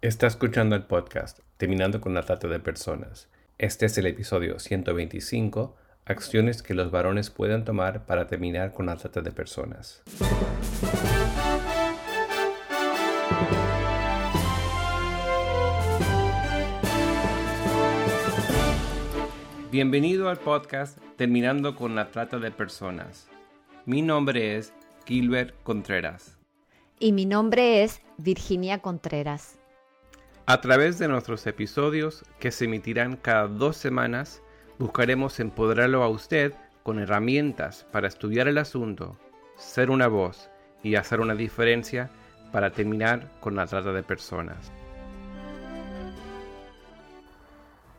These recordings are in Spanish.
Está escuchando el podcast Terminando con la trata de personas. Este es el episodio 125, acciones que los varones pueden tomar para terminar con la trata de personas. Bienvenido al podcast Terminando con la trata de personas. Mi nombre es Gilbert Contreras. Y mi nombre es Virginia Contreras. A través de nuestros episodios, que se emitirán cada dos semanas, buscaremos empoderarlo a usted con herramientas para estudiar el asunto, ser una voz y hacer una diferencia para terminar con la trata de personas.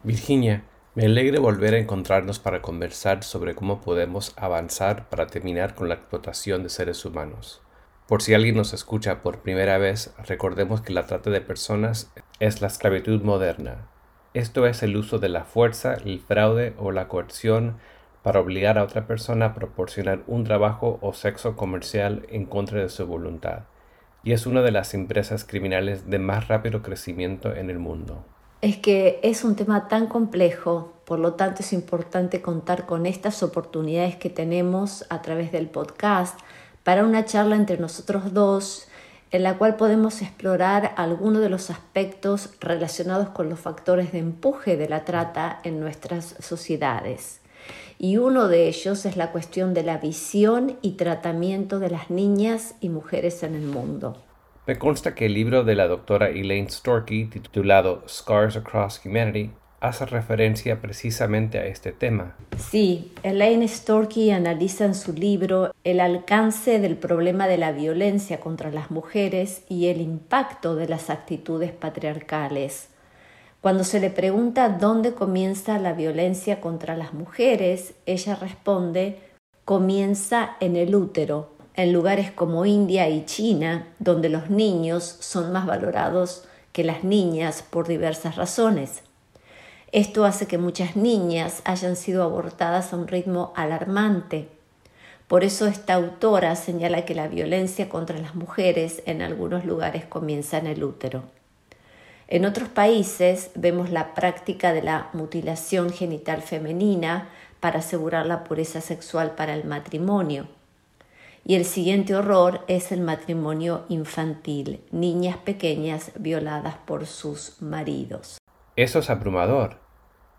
Virginia, me alegra volver a encontrarnos para conversar sobre cómo podemos avanzar para terminar con la explotación de seres humanos. Por si alguien nos escucha por primera vez, recordemos que la trata de personas es la esclavitud moderna. Esto es el uso de la fuerza, el fraude o la coerción para obligar a otra persona a proporcionar un trabajo o sexo comercial en contra de su voluntad, y es una de las empresas criminales de más rápido crecimiento en el mundo. Es que es un tema tan complejo, por lo tanto es importante contar con estas oportunidades que tenemos a través del podcast para una charla entre nosotros dos en la cual podemos explorar algunos de los aspectos relacionados con los factores de empuje de la trata en nuestras sociedades. Y uno de ellos es la cuestión de la visión y tratamiento de las niñas y mujeres en el mundo. Me consta que el libro de la doctora Elaine Storkey, titulado Scars Across Humanity, hace referencia precisamente a este tema. Sí, Elaine Storkey analiza en su libro el alcance del problema de la violencia contra las mujeres y el impacto de las actitudes patriarcales. Cuando se le pregunta dónde comienza la violencia contra las mujeres, ella responde comienza en el útero, en lugares como India y China, donde los niños son más valorados que las niñas por diversas razones. Esto hace que muchas niñas hayan sido abortadas a un ritmo alarmante. Por eso esta autora señala que la violencia contra las mujeres en algunos lugares comienza en el útero. En otros países vemos la práctica de la mutilación genital femenina para asegurar la pureza sexual para el matrimonio. Y el siguiente horror es el matrimonio infantil, niñas pequeñas violadas por sus maridos. Eso es abrumador.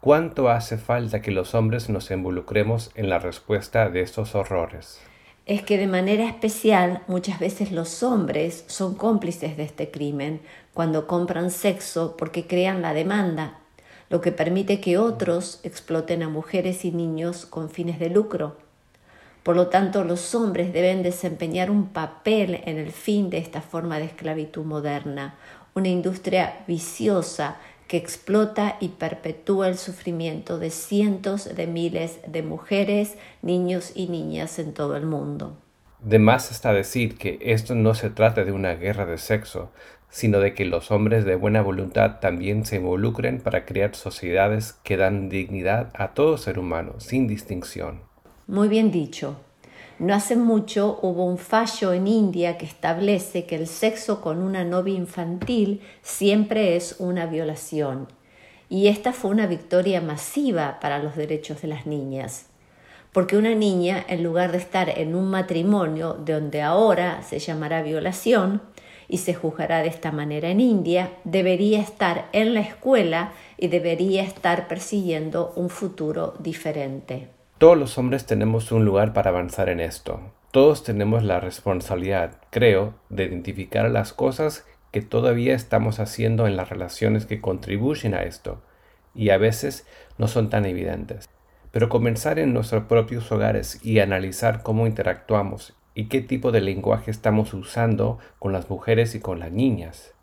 ¿Cuánto hace falta que los hombres nos involucremos en la respuesta de estos horrores? Es que de manera especial muchas veces los hombres son cómplices de este crimen cuando compran sexo porque crean la demanda, lo que permite que otros exploten a mujeres y niños con fines de lucro. Por lo tanto, los hombres deben desempeñar un papel en el fin de esta forma de esclavitud moderna, una industria viciosa que explota y perpetúa el sufrimiento de cientos de miles de mujeres, niños y niñas en todo el mundo. De más está decir que esto no se trata de una guerra de sexo, sino de que los hombres de buena voluntad también se involucren para crear sociedades que dan dignidad a todo ser humano, sin distinción. Muy bien dicho. No hace mucho hubo un fallo en India que establece que el sexo con una novia infantil siempre es una violación. Y esta fue una victoria masiva para los derechos de las niñas. Porque una niña, en lugar de estar en un matrimonio donde ahora se llamará violación y se juzgará de esta manera en India, debería estar en la escuela y debería estar persiguiendo un futuro diferente. Todos los hombres tenemos un lugar para avanzar en esto. Todos tenemos la responsabilidad, creo, de identificar las cosas que todavía estamos haciendo en las relaciones que contribuyen a esto, y a veces no son tan evidentes. Pero comenzar en nuestros propios hogares y analizar cómo interactuamos y qué tipo de lenguaje estamos usando con las mujeres y con las niñas.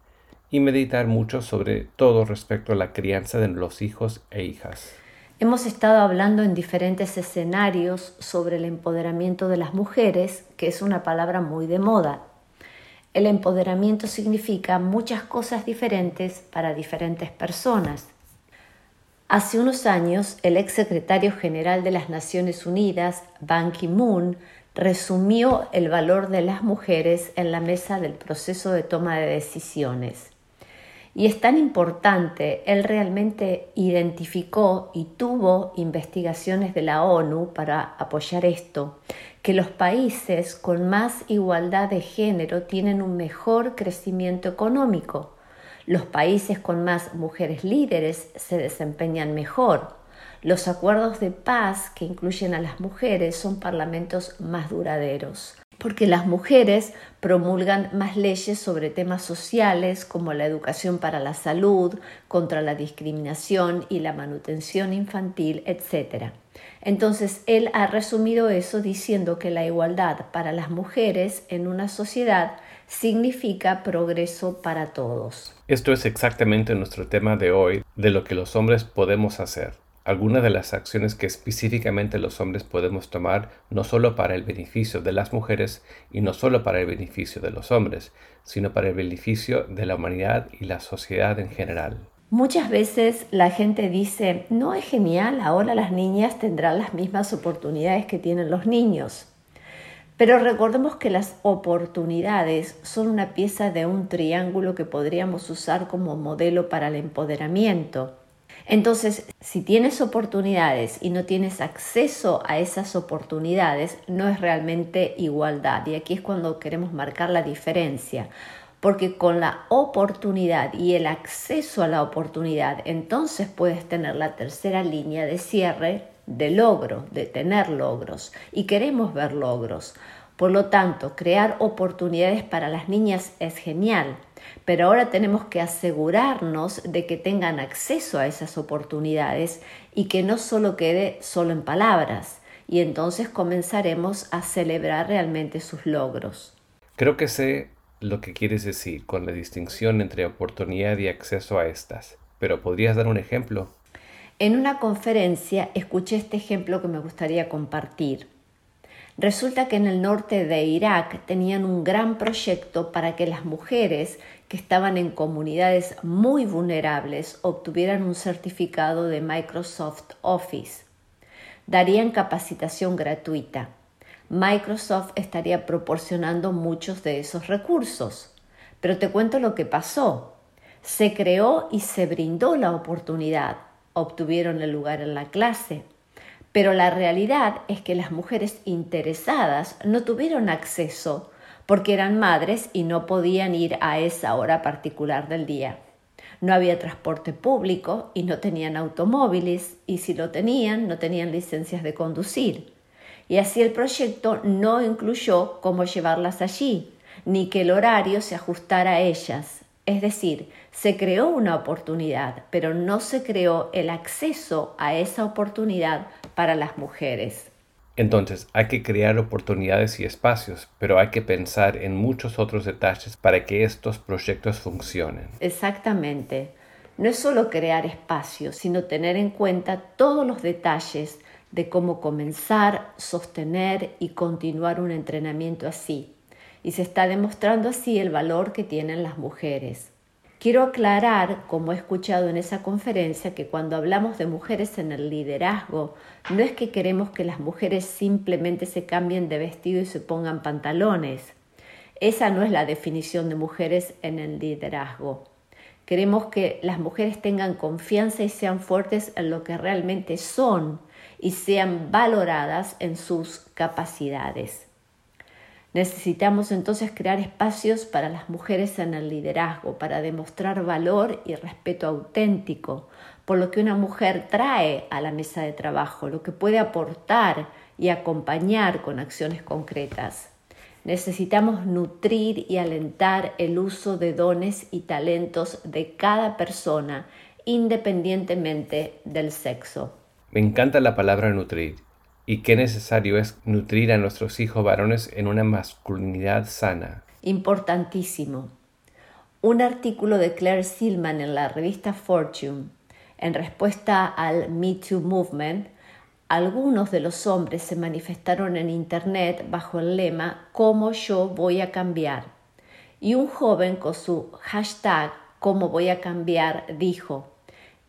Y meditar mucho sobre todo respecto a la crianza de los hijos e hijas. Hemos estado hablando en diferentes escenarios sobre el empoderamiento de las mujeres, que es una palabra muy de moda. El empoderamiento significa muchas cosas diferentes para diferentes personas. Hace unos años, el ex secretario general de las Naciones Unidas, Ban Ki-moon, resumió el valor de las mujeres en la mesa del proceso de toma de decisiones. Y es tan importante, él realmente identificó y tuvo investigaciones de la ONU para apoyar esto, que los países con más igualdad de género tienen un mejor crecimiento económico. Los países con más mujeres líderes se desempeñan mejor. Los acuerdos de paz que incluyen a las mujeres son parlamentos más duraderos porque las mujeres promulgan más leyes sobre temas sociales como la educación para la salud, contra la discriminación y la manutención infantil, etc. Entonces, él ha resumido eso diciendo que la igualdad para las mujeres en una sociedad significa progreso para todos. Esto es exactamente nuestro tema de hoy, de lo que los hombres podemos hacer algunas de las acciones que específicamente los hombres podemos tomar no solo para el beneficio de las mujeres y no solo para el beneficio de los hombres, sino para el beneficio de la humanidad y la sociedad en general. Muchas veces la gente dice, no es genial, ahora las niñas tendrán las mismas oportunidades que tienen los niños. Pero recordemos que las oportunidades son una pieza de un triángulo que podríamos usar como modelo para el empoderamiento. Entonces, si tienes oportunidades y no tienes acceso a esas oportunidades, no es realmente igualdad. Y aquí es cuando queremos marcar la diferencia. Porque con la oportunidad y el acceso a la oportunidad, entonces puedes tener la tercera línea de cierre de logro, de tener logros. Y queremos ver logros. Por lo tanto, crear oportunidades para las niñas es genial, pero ahora tenemos que asegurarnos de que tengan acceso a esas oportunidades y que no solo quede solo en palabras, y entonces comenzaremos a celebrar realmente sus logros. Creo que sé lo que quieres decir con la distinción entre oportunidad y acceso a estas, pero ¿podrías dar un ejemplo? En una conferencia escuché este ejemplo que me gustaría compartir. Resulta que en el norte de Irak tenían un gran proyecto para que las mujeres que estaban en comunidades muy vulnerables obtuvieran un certificado de Microsoft Office. Darían capacitación gratuita. Microsoft estaría proporcionando muchos de esos recursos. Pero te cuento lo que pasó. Se creó y se brindó la oportunidad. Obtuvieron el lugar en la clase pero la realidad es que las mujeres interesadas no tuvieron acceso porque eran madres y no podían ir a esa hora particular del día. No había transporte público y no tenían automóviles y si lo tenían no tenían licencias de conducir. Y así el proyecto no incluyó cómo llevarlas allí, ni que el horario se ajustara a ellas. Es decir, se creó una oportunidad, pero no se creó el acceso a esa oportunidad para las mujeres. Entonces, hay que crear oportunidades y espacios, pero hay que pensar en muchos otros detalles para que estos proyectos funcionen. Exactamente. No es solo crear espacios, sino tener en cuenta todos los detalles de cómo comenzar, sostener y continuar un entrenamiento así y se está demostrando así el valor que tienen las mujeres. Quiero aclarar, como he escuchado en esa conferencia, que cuando hablamos de mujeres en el liderazgo, no es que queremos que las mujeres simplemente se cambien de vestido y se pongan pantalones. Esa no es la definición de mujeres en el liderazgo. Queremos que las mujeres tengan confianza y sean fuertes en lo que realmente son y sean valoradas en sus capacidades. Necesitamos entonces crear espacios para las mujeres en el liderazgo, para demostrar valor y respeto auténtico por lo que una mujer trae a la mesa de trabajo, lo que puede aportar y acompañar con acciones concretas. Necesitamos nutrir y alentar el uso de dones y talentos de cada persona, independientemente del sexo. Me encanta la palabra nutrir y qué necesario es nutrir a nuestros hijos varones en una masculinidad sana. Importantísimo. Un artículo de Claire Silman en la revista Fortune, en respuesta al Me Too Movement, algunos de los hombres se manifestaron en Internet bajo el lema ¿Cómo yo voy a cambiar? Y un joven con su hashtag ¿Cómo voy a cambiar? dijo,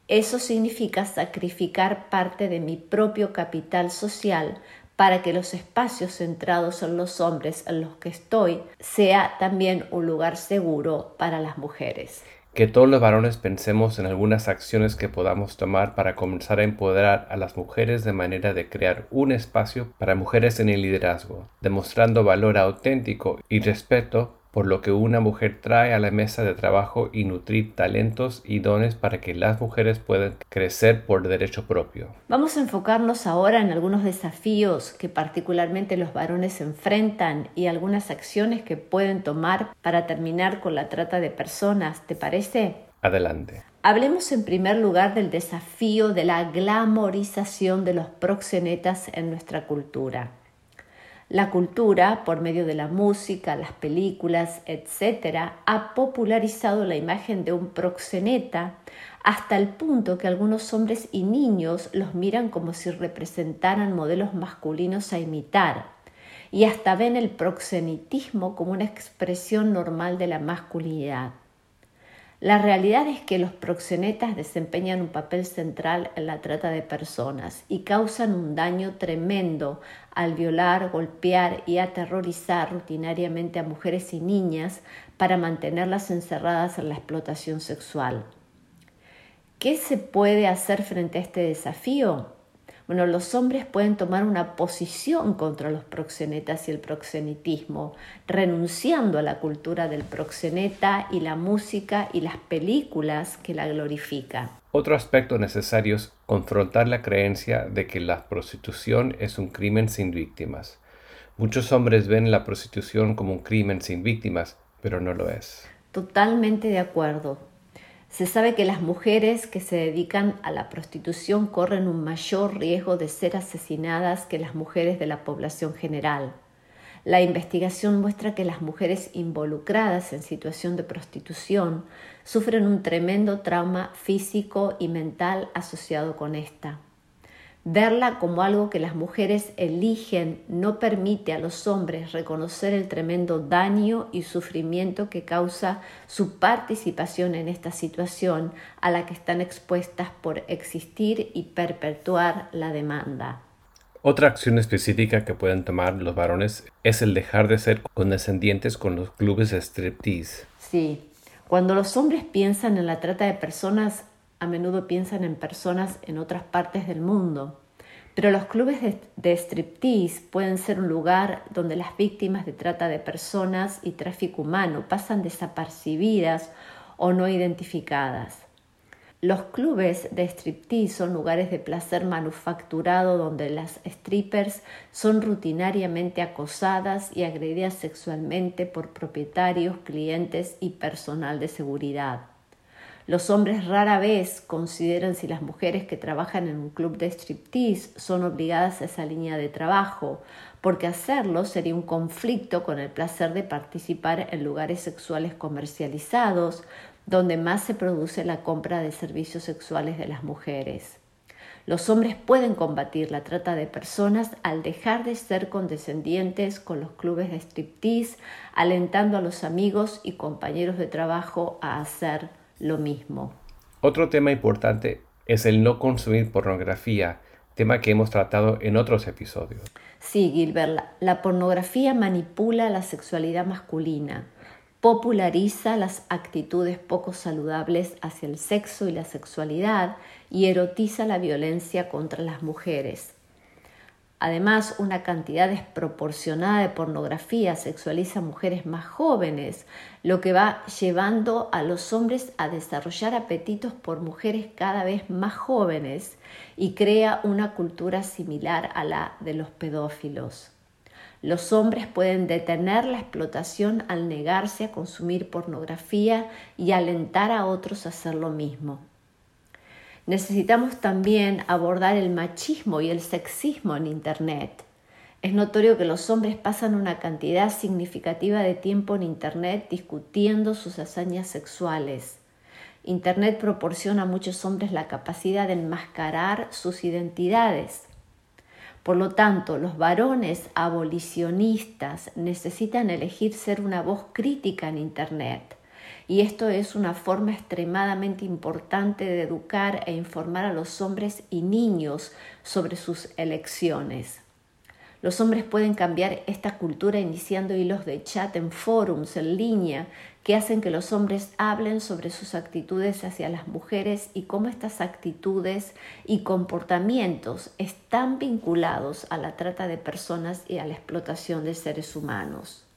eso significa sacrificar parte de mi propio capital social para que los espacios centrados en los hombres en los que estoy sea también un lugar seguro para las mujeres. que todos los varones pensemos en algunas acciones que podamos tomar para comenzar a empoderar a las mujeres de manera de crear un espacio para mujeres en el liderazgo, demostrando valor auténtico y respeto por lo que una mujer trae a la mesa de trabajo y nutrir talentos y dones para que las mujeres puedan crecer por derecho propio. Vamos a enfocarnos ahora en algunos desafíos que particularmente los varones enfrentan y algunas acciones que pueden tomar para terminar con la trata de personas. ¿Te parece? Adelante. Hablemos en primer lugar del desafío de la glamorización de los proxenetas en nuestra cultura. La cultura, por medio de la música, las películas, etc., ha popularizado la imagen de un proxeneta hasta el punto que algunos hombres y niños los miran como si representaran modelos masculinos a imitar y hasta ven el proxenitismo como una expresión normal de la masculinidad. La realidad es que los proxenetas desempeñan un papel central en la trata de personas y causan un daño tremendo al violar, golpear y aterrorizar rutinariamente a mujeres y niñas para mantenerlas encerradas en la explotación sexual. ¿Qué se puede hacer frente a este desafío? Bueno, los hombres pueden tomar una posición contra los proxenetas y el proxenitismo, renunciando a la cultura del proxeneta y la música y las películas que la glorifican. Otro aspecto necesario es confrontar la creencia de que la prostitución es un crimen sin víctimas. Muchos hombres ven la prostitución como un crimen sin víctimas, pero no lo es. Totalmente de acuerdo. Se sabe que las mujeres que se dedican a la prostitución corren un mayor riesgo de ser asesinadas que las mujeres de la población general. La investigación muestra que las mujeres involucradas en situación de prostitución sufren un tremendo trauma físico y mental asociado con esta. Verla como algo que las mujeres eligen no permite a los hombres reconocer el tremendo daño y sufrimiento que causa su participación en esta situación a la que están expuestas por existir y perpetuar la demanda. Otra acción específica que pueden tomar los varones es el dejar de ser condescendientes con los clubes de striptease. Sí, cuando los hombres piensan en la trata de personas a menudo piensan en personas en otras partes del mundo. Pero los clubes de, striptease pueden ser un lugar donde las víctimas de trata de personas y tráfico humano pasan desapercibidas o no identificadas. Los clubes de striptease son lugares de placer manufacturado donde las strippers son rutinariamente acosadas y agredidas sexualmente por propietarios, clientes y personal de seguridad. Los hombres rara vez consideran si las mujeres que trabajan en un club de striptease son obligadas a esa línea de trabajo, porque hacerlo sería un conflicto con el placer de participar en lugares sexuales comercializados, donde más se produce la compra de servicios sexuales de las mujeres. Los hombres pueden combatir la trata de personas al dejar de ser condescendientes con los clubes de striptease, alentando a los amigos y compañeros de trabajo a hacer lo mismo. Otro tema importante es el no consumir pornografía, tema que hemos tratado en otros episodios. Sí, Gilbert, la, pornografía manipula la sexualidad masculina, populariza las actitudes poco saludables hacia el sexo y la sexualidad y erotiza la violencia contra las mujeres. Además, una cantidad desproporcionada de pornografía sexualiza a mujeres más jóvenes, lo que va llevando a los hombres a desarrollar apetitos por mujeres cada vez más jóvenes y crea una cultura similar a la de los pedófilos. Los hombres pueden detener la explotación al negarse a consumir pornografía y alentar a otros a hacer lo mismo. Necesitamos también abordar el machismo y el sexismo en Internet. Es notorio que los hombres pasan una cantidad significativa de tiempo en Internet discutiendo sus hazañas sexuales. Internet proporciona a muchos hombres la capacidad de enmascarar sus identidades. Por lo tanto, los varones abolicionistas necesitan elegir ser una voz crítica en Internet y esto es una forma extremadamente importante de educar e informar a los hombres y niños sobre sus elecciones. Los hombres pueden cambiar esta cultura iniciando hilos de chat en forums, en línea, que hacen que los hombres hablen sobre sus actitudes hacia las mujeres y cómo estas actitudes y comportamientos están vinculados a la trata de personas y a la explotación de seres humanos.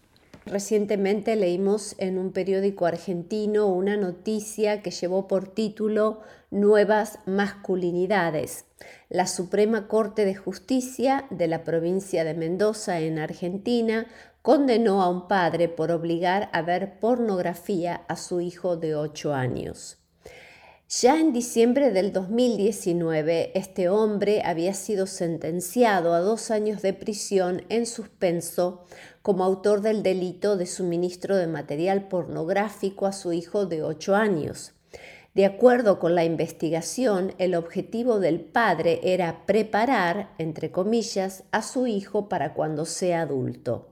Recientemente leímos en un periódico argentino una noticia que llevó por título Nuevas masculinidades. La Suprema Corte de Justicia de la provincia de Mendoza en Argentina condenó a un padre por obligar a ver pornografía a su hijo de 8 años. Ya en diciembre del 2019, este hombre había sido sentenciado a dos años de prisión en suspenso como autor del delito de suministro de material pornográfico a su hijo de 8 años. De acuerdo con la investigación, el objetivo del padre era preparar, entre comillas, a su hijo para cuando sea adulto.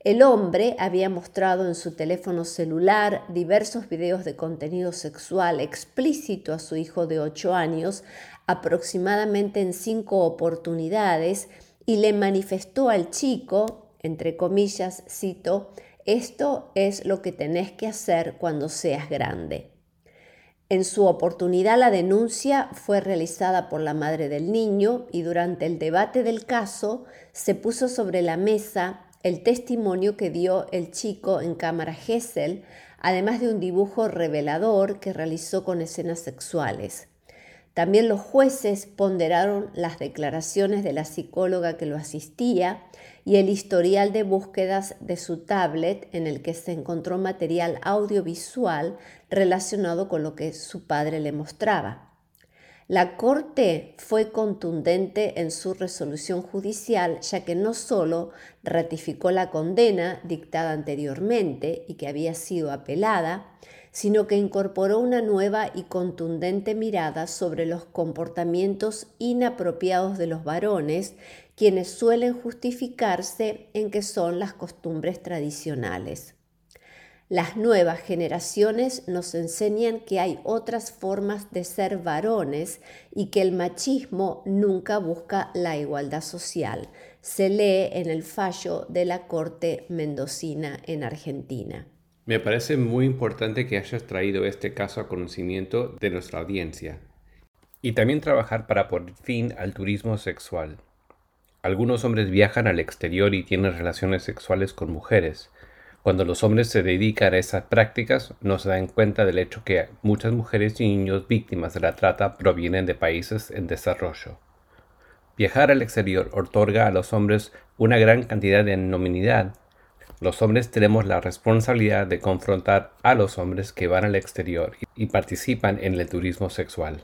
El hombre había mostrado en su teléfono celular diversos videos de contenido sexual explícito a su hijo de 8 años, aproximadamente en cinco oportunidades, y le manifestó al chico, entre comillas, cito, esto es lo que tenés que hacer cuando seas grande. En su oportunidad la denuncia fue realizada por la madre del niño y durante el debate del caso se puso sobre la mesa el testimonio que dio el chico en cámara Gesell, además de un dibujo revelador que realizó con escenas sexuales. También los jueces ponderaron las declaraciones de la psicóloga que lo asistía y el historial de búsquedas de su tablet en el que se encontró material audiovisual relacionado con lo que su padre le mostraba. La Corte fue contundente en su resolución judicial, ya que no solo ratificó la condena dictada anteriormente y que había sido apelada, sino que incorporó una nueva y contundente mirada sobre los comportamientos inapropiados de los varones, quienes suelen justificarse en que son las costumbres tradicionales. Las nuevas generaciones nos enseñan que hay otras formas de ser varones y que el machismo nunca busca la igualdad social. Se lee en el fallo de la Corte Mendocina en Argentina. Me parece muy importante que hayas traído este caso a conocimiento de nuestra audiencia y también trabajar para poner fin al turismo sexual. Algunos hombres viajan al exterior y tienen relaciones sexuales con mujeres, cuando los hombres se dedican a esas prácticas, no se dan cuenta del hecho que muchas mujeres y niños víctimas de la trata provienen de países en desarrollo. Viajar al exterior otorga a los hombres una gran cantidad de anonimidad. Los hombres tenemos la responsabilidad de confrontar a los hombres que van al exterior y participan en el turismo sexual.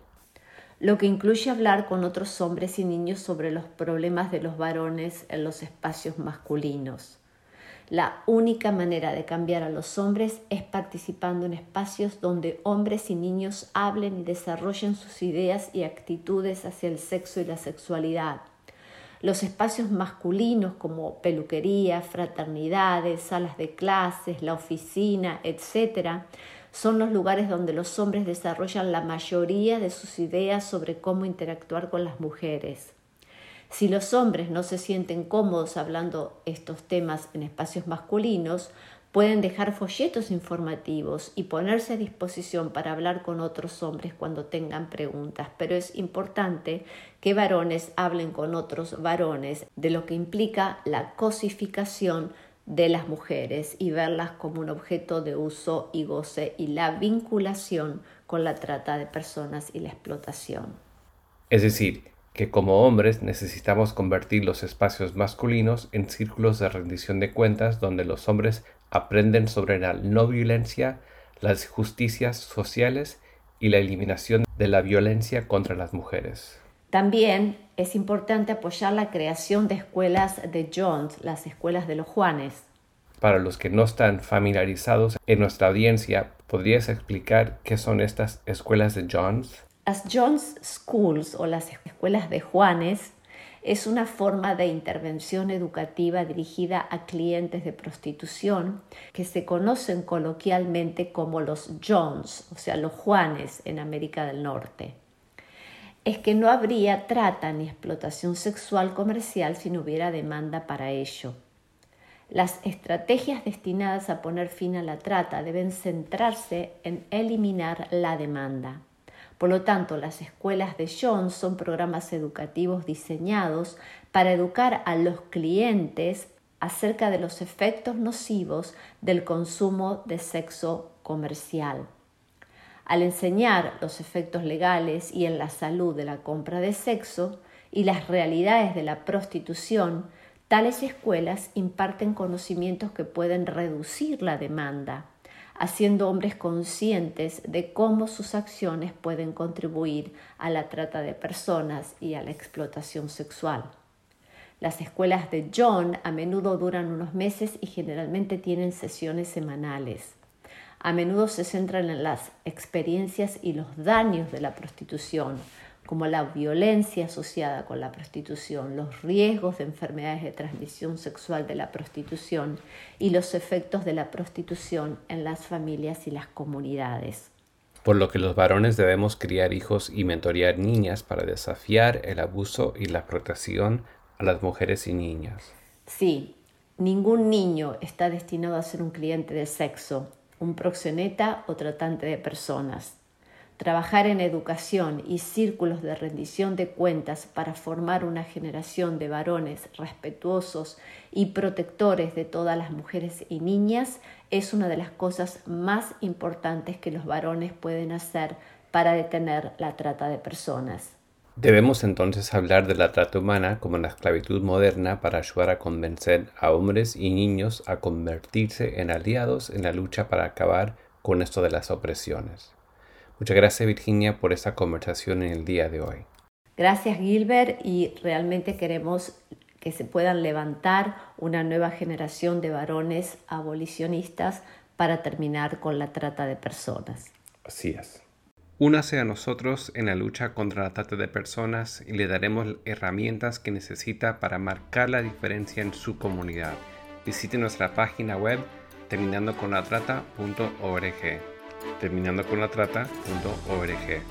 Lo que incluye hablar con otros hombres y niños sobre los problemas de los varones en los espacios masculinos la única manera de cambiar a los hombres es participando en espacios donde hombres y niños hablen y desarrollen sus ideas y actitudes hacia el sexo y la sexualidad. Los espacios masculinos como peluquería, fraternidades, salas de clases, la oficina, etc., son los lugares donde los hombres desarrollan la mayoría de sus ideas sobre cómo interactuar con las mujeres. Si los hombres no se sienten cómodos hablando estos temas en espacios masculinos, pueden dejar folletos informativos y ponerse a disposición para hablar con otros hombres cuando tengan preguntas, pero es importante que varones hablen con otros varones de lo que implica la cosificación de las mujeres y verlas como un objeto de uso y goce y la vinculación con la trata de personas y la explotación. Es decir, que como hombres necesitamos convertir los espacios masculinos en círculos de rendición de cuentas donde los hombres aprenden sobre la no violencia, las justicias sociales y la eliminación de la violencia contra las mujeres. También es importante apoyar la creación de escuelas de Jones, las escuelas de los Juanes. Para los que no están familiarizados en nuestra audiencia, ¿podrías explicar qué son estas escuelas de Jones? Las Jones Schools o las escuelas de Juanes es una forma de intervención educativa dirigida a clientes de prostitución que se conocen coloquialmente como los Jones, o sea, los Juanes en América del Norte. es que no habría trata ni explotación sexual comercial si no hubiera demanda para ello. Las estrategias destinadas a poner fin a la trata deben centrarse en eliminar la demanda. Por lo tanto, las escuelas de John son programas educativos diseñados para educar a los clientes acerca de los efectos nocivos del consumo de sexo comercial. Al enseñar los efectos legales y en la salud de la compra de sexo y las realidades de la prostitución, Tales escuelas imparten conocimientos que pueden reducir la demanda, haciendo hombres conscientes de cómo sus acciones pueden contribuir a la trata de personas y a la explotación sexual. Las escuelas de John a menudo duran unos meses y generalmente tienen sesiones semanales. A menudo se centran en las experiencias y los daños de la prostitución, como la violencia asociada con la prostitución, los riesgos de enfermedades de transmisión sexual de la prostitución y los efectos de la prostitución en las familias y las comunidades. Por lo que los varones debemos criar hijos y mentorear niñas para desafiar el abuso y la protección a las mujeres y niñas. Sí, ningún niño está destinado a ser un cliente de sexo, un proxeneta o tratante de personas trabajar en educación y círculos de rendición de cuentas para formar una generación de varones respetuosos y protectores de todas las mujeres y niñas es una de las cosas más importantes que los varones pueden hacer para detener la trata de personas. Debemos entonces hablar de la trata humana como la esclavitud moderna para ayudar a convencer a hombres y niños a convertirse en aliados en la lucha para acabar con esto de las opresiones. Muchas gracias Virginia por esta conversación en el día de hoy. Gracias Gilbert y realmente queremos que se puedan levantar una nueva generación de varones abolicionistas para terminar con la trata de personas. Así es. Únase a nosotros en la lucha contra la trata de personas y le daremos herramientas que necesita para marcar la diferencia en su comunidad. Visite nuestra página web terminando con la trata.org terminando con la trata.org.